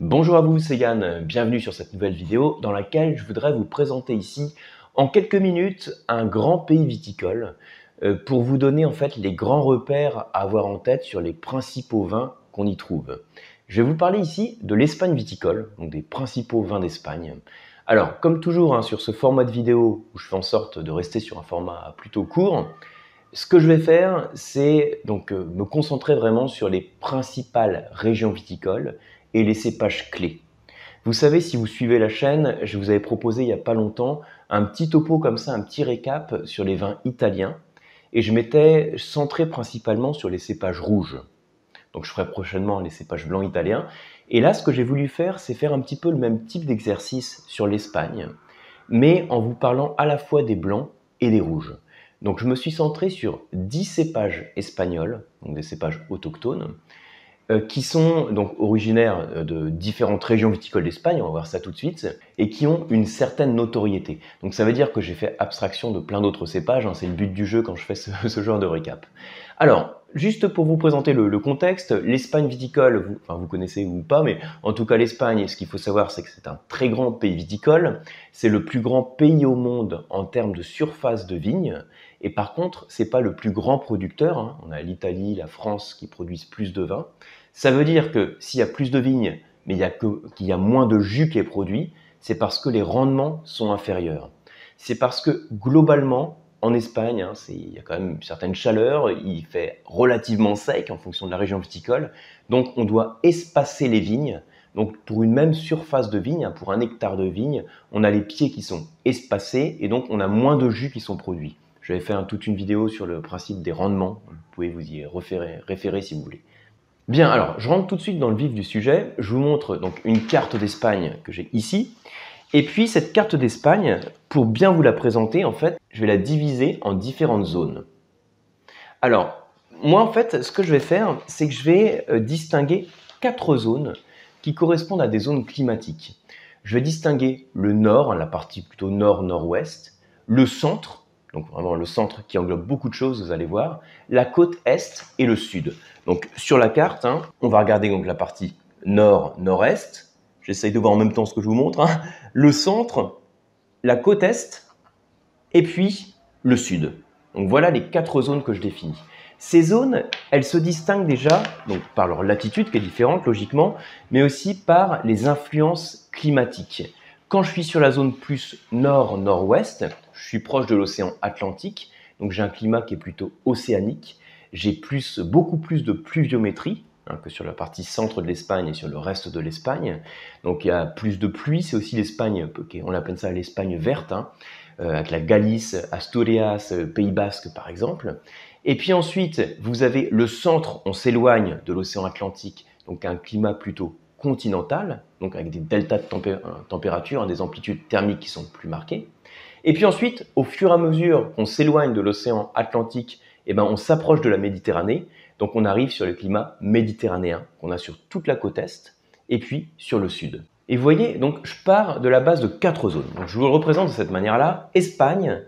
Bonjour à vous, c'est Yann, bienvenue sur cette nouvelle vidéo dans laquelle je voudrais vous présenter ici en quelques minutes un grand pays viticole euh, pour vous donner en fait les grands repères à avoir en tête sur les principaux vins qu'on y trouve. Je vais vous parler ici de l'Espagne viticole, donc des principaux vins d'Espagne. Alors, comme toujours hein, sur ce format de vidéo où je fais en sorte de rester sur un format plutôt court, ce que je vais faire, c'est donc euh, me concentrer vraiment sur les principales régions viticoles et les cépages clés. Vous savez, si vous suivez la chaîne, je vous avais proposé il n'y a pas longtemps un petit topo comme ça, un petit récap sur les vins italiens, et je m'étais centré principalement sur les cépages rouges. Donc je ferai prochainement les cépages blancs italiens. Et là, ce que j'ai voulu faire, c'est faire un petit peu le même type d'exercice sur l'Espagne, mais en vous parlant à la fois des blancs et des rouges. Donc je me suis centré sur 10 cépages espagnols, donc des cépages autochtones, qui sont donc originaires euh, de différentes régions viticoles d'Espagne, on va voir ça tout de suite, et qui ont une certaine notoriété. Donc ça veut dire que j'ai fait abstraction de plein d'autres cépages, hein, c'est le but du jeu quand je fais ce, genre de récap. Alors, juste pour vous présenter le, contexte, l'Espagne viticole, vous, connaissez ou pas, mais en tout cas l'Espagne, ce qu'il faut savoir, c'est que c'est un très grand pays viticole, c'est le plus grand pays au monde en termes de surface de vignes, et par contre, c'est pas le plus grand producteur. Hein. On a l'Italie, la France qui produisent plus de vin. Ça veut dire que s'il y a plus de vignes, mais il y qu'il y a moins de jus qui est produit, c'est parce que les rendements sont inférieurs. C'est parce que globalement, en Espagne, hein, il y a quand même une certaine chaleur, il fait relativement sec en fonction de la région viticole, donc on doit espacer les vignes. Donc pour une même surface de vigne, hein, pour un hectare de vigne, on a les pieds qui sont espacés et donc on a moins de jus qui sont produits. J'avais fait toute une vidéo sur le principe des rendements, vous pouvez vous y référer si vous voulez. Bien, alors je rentre tout de suite dans le vif du sujet. Je vous montre donc une carte d'Espagne que j'ai ici. Et puis cette carte d'Espagne, pour bien vous la présenter, en fait, je vais la diviser en différentes zones. Alors, moi en fait, ce que je vais faire, c'est que je vais euh, distinguer quatre zones qui correspondent à des zones climatiques. Je vais distinguer le nord, la partie plutôt nord-nord-ouest, le centre, donc vraiment le centre qui englobe beaucoup de choses, vous allez voir, la côte est et le sud. Donc sur la carte, hein, on va regarder donc la partie nord-nord-est. J'essaye de voir en même temps ce que je vous montre. Hein. Le centre, la côte est, et puis le sud. Donc voilà les quatre zones que je définis. Ces zones, elles se distinguent déjà donc par leur latitude qui est différente logiquement, mais aussi par les influences climatiques. Quand je suis sur la zone plus nord-nord-ouest, je suis proche de l'océan Atlantique, donc j'ai un climat qui est plutôt océanique. J'ai plus, beaucoup plus de pluviométrie que sur la partie centre de l'Espagne et sur le reste de l'Espagne. Donc il y a plus de pluie, c'est aussi l'Espagne, on appelle ça l'Espagne verte, hein, euh, avec la Galice, Asturias, euh, Pays Basque par exemple. Et puis ensuite, vous avez le centre, on s'éloigne de l'océan Atlantique, donc un climat plutôt continental, donc avec des deltas de euh, température, hein, des amplitudes thermiques qui sont plus marquées. Et puis ensuite, au fur et à mesure qu'on s'éloigne de l'océan Atlantique, eh ben, on s'approche de la Méditerranée, donc on arrive sur le climat méditerranéen qu'on a sur toute la côte est et puis sur le sud. Et vous voyez, donc je pars de la base de quatre zones. Je vous le représente de cette manière-là Espagne,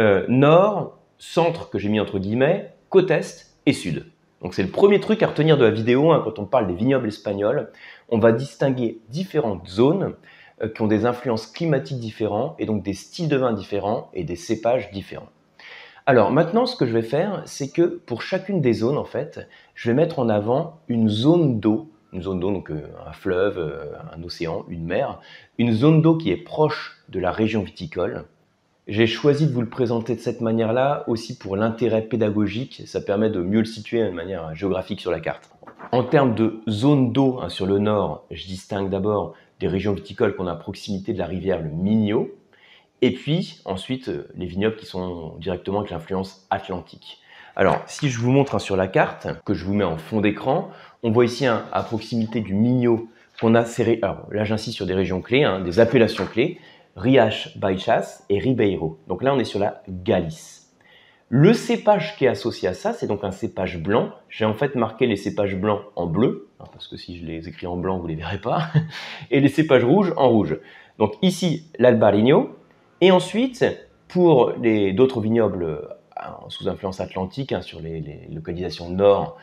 euh, nord, centre que j'ai mis entre guillemets, côte est et sud. Donc c'est le premier truc à retenir de la vidéo hein, quand on parle des vignobles espagnols. On va distinguer différentes zones euh, qui ont des influences climatiques différentes et donc des styles de vin différents et des cépages différents. Alors maintenant, ce que je vais faire, c'est que pour chacune des zones, en fait, je vais mettre en avant une zone d'eau, une zone d'eau, donc euh, un fleuve, euh, un océan, une mer, une zone d'eau qui est proche de la région viticole. J'ai choisi de vous le présenter de cette manière-là aussi pour l'intérêt pédagogique, ça permet de mieux le situer de manière géographique sur la carte. En termes de zone d'eau hein, sur le nord, je distingue d'abord des régions viticoles qu'on a à proximité de la rivière le Minho, et puis ensuite euh, les vignobles qui sont directement avec l'influence atlantique. Alors si je vous montre hein, sur la carte, que je vous mets en fond d'écran, on voit ici hein, à proximité du Minho qu'on a serré, alors là j'insiste sur des régions clés, hein, des appellations clés, Riache, Baixas et Ribeiro. Donc là on est sur la Galice. Le cépage qui est associé à ça, c'est donc un cépage blanc. J'ai en fait marqué les cépages blancs en bleu, parce que si je les écris en blanc, vous les verrez pas, et les cépages rouges en rouge. Donc ici, l'Albarino, et ensuite, pour d'autres vignobles euh, sous influence atlantique, hein, sur les, localisations nord,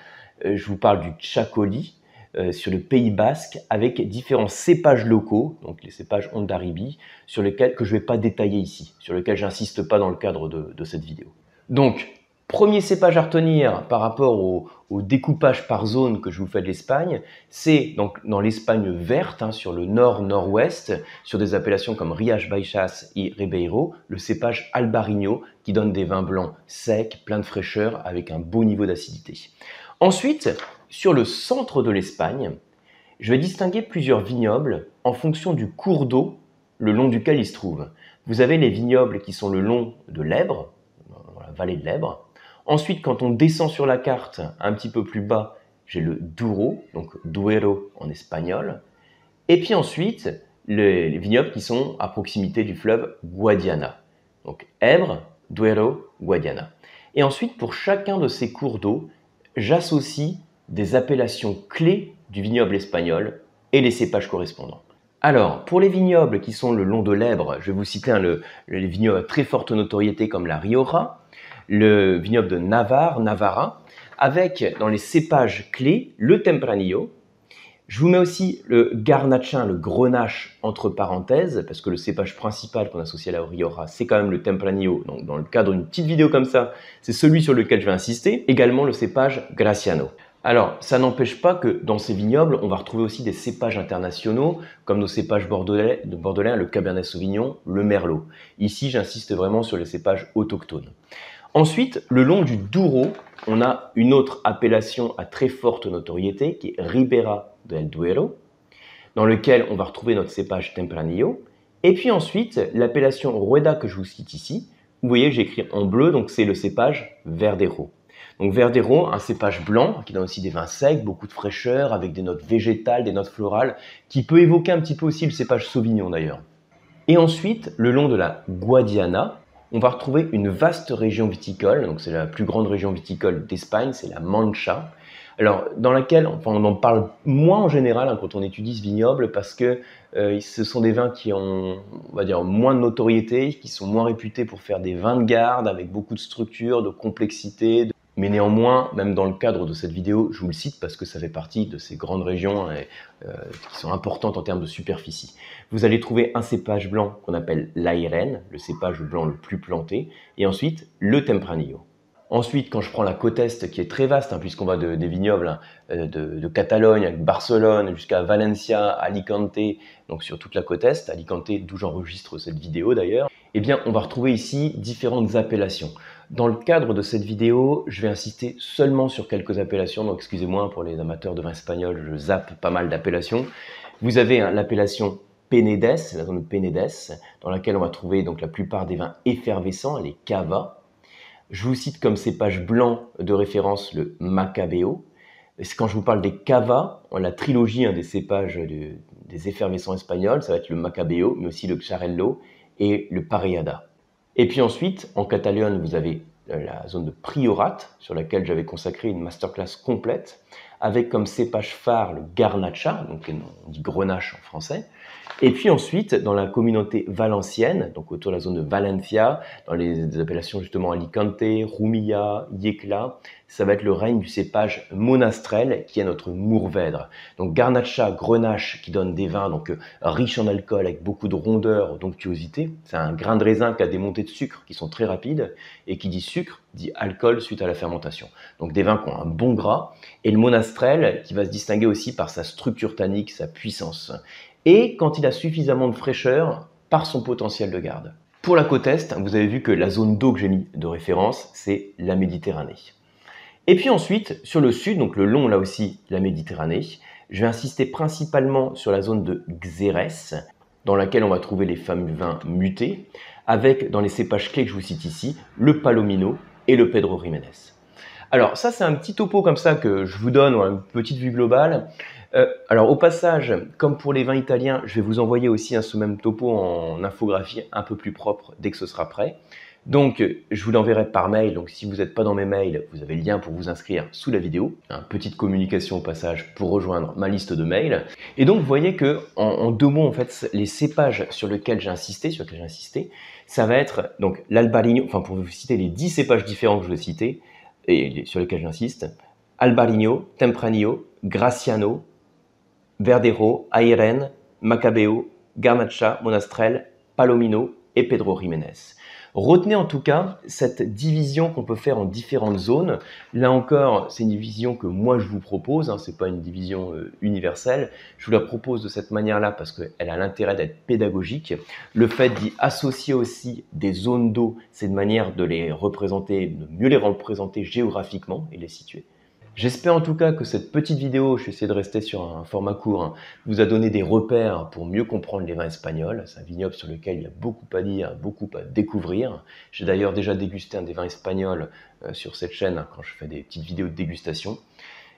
euh, je vous parle du Chacoli, euh, sur le Pays Basque avec différents cépages locaux, donc les cépages Ondaribi, sur lesquels que je ne vais pas détailler ici, sur lesquels j'insiste pas dans le cadre de, de cette vidéo. Donc, premier cépage à retenir par rapport au, découpage par zone que je vous fais de l'Espagne, c'est donc dans l'Espagne verte, hein, sur le nord-nord-ouest, sur des appellations comme Rias Baixas et Ribeiro, le cépage Albarino qui donne des vins blancs secs, pleins de fraîcheur, avec un beau niveau d'acidité. Ensuite, sur le centre de l'Espagne, je vais distinguer plusieurs vignobles en fonction du cours d'eau le long duquel ils se trouvent. Vous avez les vignobles qui sont le long de l'Èbre, la vallée de l'Èbre, Ensuite, quand on descend sur la carte un petit peu plus bas, j'ai le Douro, donc Duero en espagnol. Et puis ensuite, les, vignobles qui sont à proximité du fleuve Guadiana. Donc Èbre, Duero, Guadiana. Et ensuite, pour chacun de ces cours d'eau, j'associe des appellations clés du vignoble espagnol et les cépages correspondants. Alors, pour les vignobles qui sont le long de l'Èbre, je vais vous citer le, les vignobles à très forte notoriété comme la Rioja, le vignoble de Navarre, Navarra, avec dans les cépages clés le Tempranillo. Je vous mets aussi le Garnachin, le Grenache entre parenthèses, parce que le cépage principal qu'on associe à la Rioja, c'est quand même le Tempranillo. Donc, dans le cadre d'une petite vidéo comme ça, c'est celui sur lequel je vais insister. Également le cépage Graciano. Alors, ça n'empêche pas que dans ces vignobles, on va retrouver aussi des cépages internationaux, comme nos cépages bordelais, de bordelais, le Cabernet Sauvignon, le Merlot. Ici, j'insiste vraiment sur les cépages autochtones. Ensuite, le long du Douro, on a une autre appellation à très forte notoriété qui est Ribera del Duero, dans lequel on va retrouver notre cépage Tempranillo. Et puis ensuite, l'appellation Rueda que je vous cite ici, vous voyez, j'écris en bleu, donc c'est le cépage Verdero. Donc Verdero, un cépage blanc qui donne aussi des vins secs, beaucoup de fraîcheur, avec des notes végétales, des notes florales, qui peut évoquer un petit peu aussi le cépage Sauvignon d'ailleurs. Et ensuite, le long de la Guadiana, on va retrouver une vaste région viticole, donc c'est la plus grande région viticole d'Espagne, c'est la Mancha. Alors, dans laquelle, enfin, on en parle moins en général hein, quand on étudie ce vignoble parce que euh, ce sont des vins qui ont, on va dire, moins de notoriété, qui sont moins réputés pour faire des vins de garde avec beaucoup de structure, de complexité, mais néanmoins, même dans le cadre de cette vidéo, je vous le cite parce que ça fait partie de ces grandes régions euh, qui sont importantes en termes de superficie. Vous allez trouver un cépage blanc qu'on appelle l'Airen, le cépage blanc le plus planté, et ensuite le Tempranillo. Ensuite, quand je prends la côte Est, qui est très vaste, hein, puisqu'on va de, des vignobles hein, euh, de, Catalogne, avec Barcelone, jusqu'à Valencia, Alicante, donc sur toute la côte Est, Alicante, d'où j'enregistre cette vidéo d'ailleurs, eh bien, on va retrouver ici différentes appellations. Dans le cadre de cette vidéo, je vais insister seulement sur quelques appellations, donc excusez-moi pour les amateurs de vin espagnol, je zappe pas mal d'appellations. Vous avez hein, l'appellation Penedes, la zone de Penedes, dans laquelle on va trouver donc la plupart des vins effervescents, les cava. Je vous cite comme cépage blanc de référence le Macabeo. Quand je vous parle des cava, la trilogie hein, des cépages des effervescents espagnols, ça va être le Macabeo, mais aussi le Xarello et le Pareada. Et puis ensuite, en Catalogne, vous avez euh, la zone de Priorat, sur laquelle j'avais consacré une masterclass complète, avec comme cépage phare le Garnacha, donc on dit Grenache en français, et puis ensuite, dans la communauté valencienne, donc autour de la zone de Valencia, dans les appellations justement Alicante, Rumilla, Yecla, ça va être le règne du cépage monastrel qui est notre mourvèdre. Donc Garnacha, Grenache qui donne des vins donc euh, riches en alcool avec beaucoup de rondeur, d'onctuosité. C'est un grain de raisin qui a des montées de sucre qui sont très rapides et qui dit sucre dit alcool suite à la fermentation. Donc des vins qui ont un bon gras et le monastrel qui va se distinguer aussi par sa structure tannique, sa puissance et quand il a suffisamment de fraîcheur par son potentiel de garde. Pour la côte Est, vous avez vu que la zone d'eau que j'ai mis de référence, c'est la Méditerranée. Et puis ensuite, sur le sud, donc le long là aussi, la Méditerranée, je vais insister principalement sur la zone de Xérès, dans laquelle on va trouver les fameux vins mutés, avec dans les cépages clés que je vous cite ici, le Palomino et le Pedro Jiménez. Alors ça c'est un petit topo comme ça que je vous donne, une petite vue globale. Euh, alors au passage, comme pour les vins italiens, je vais vous envoyer aussi un ce même topo en infographie un peu plus propre dès que ce sera prêt. Donc je vous l'enverrai par mail, donc si vous n'êtes pas dans mes mails, vous avez le lien pour vous inscrire sous la vidéo. Petite communication au passage pour rejoindre ma liste de mails. Et donc vous voyez que en, deux mots, en fait, les cépages sur lesquels j'ai insisté, sur lesquels j'ai insisté, ça va être donc l'albarino, enfin pour vous citer les dix cépages différents que je vais citer, et sur lesquels j'insiste, Albarino, Tempranillo, Graciano, Verdero, Airen, Macabeo, Garnacha, Monastrell, Palomino et Pedro Jiménez. Retenez en tout cas cette division qu'on peut faire en différentes zones. Là encore, c'est une division que moi je vous propose, hein, ce n'est pas une division euh, universelle. Je vous la propose de cette manière-là parce qu'elle a l'intérêt d'être pédagogique. Le fait d'y associer aussi des zones d'eau, c'est une manière de les représenter, de mieux les représenter géographiquement et les situer. J'espère en tout cas que cette petite vidéo, je vais essayer de rester sur un format court, hein, vous a donné des repères pour mieux comprendre les vins espagnols. C'est un vignoble sur lequel il y a beaucoup à dire, beaucoup à découvrir. J'ai d'ailleurs déjà dégusté un des vins espagnols euh, sur cette chaîne hein, quand je fais des petites vidéos de dégustation.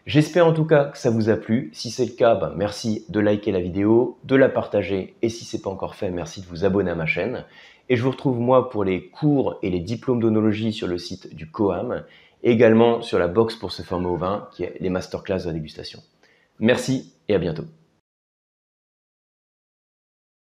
J'espère en tout cas que ça vous a plu. Si c'est le cas, bah, merci de liker la vidéo, de la partager et si ce n'est pas encore fait, merci de vous abonner à ma chaîne. Et je vous retrouve moi pour les cours et les diplômes d'onologie sur le site du COAM également sur la box pour se former au vin, qui est les masterclass de la dégustation. Merci et à bientôt.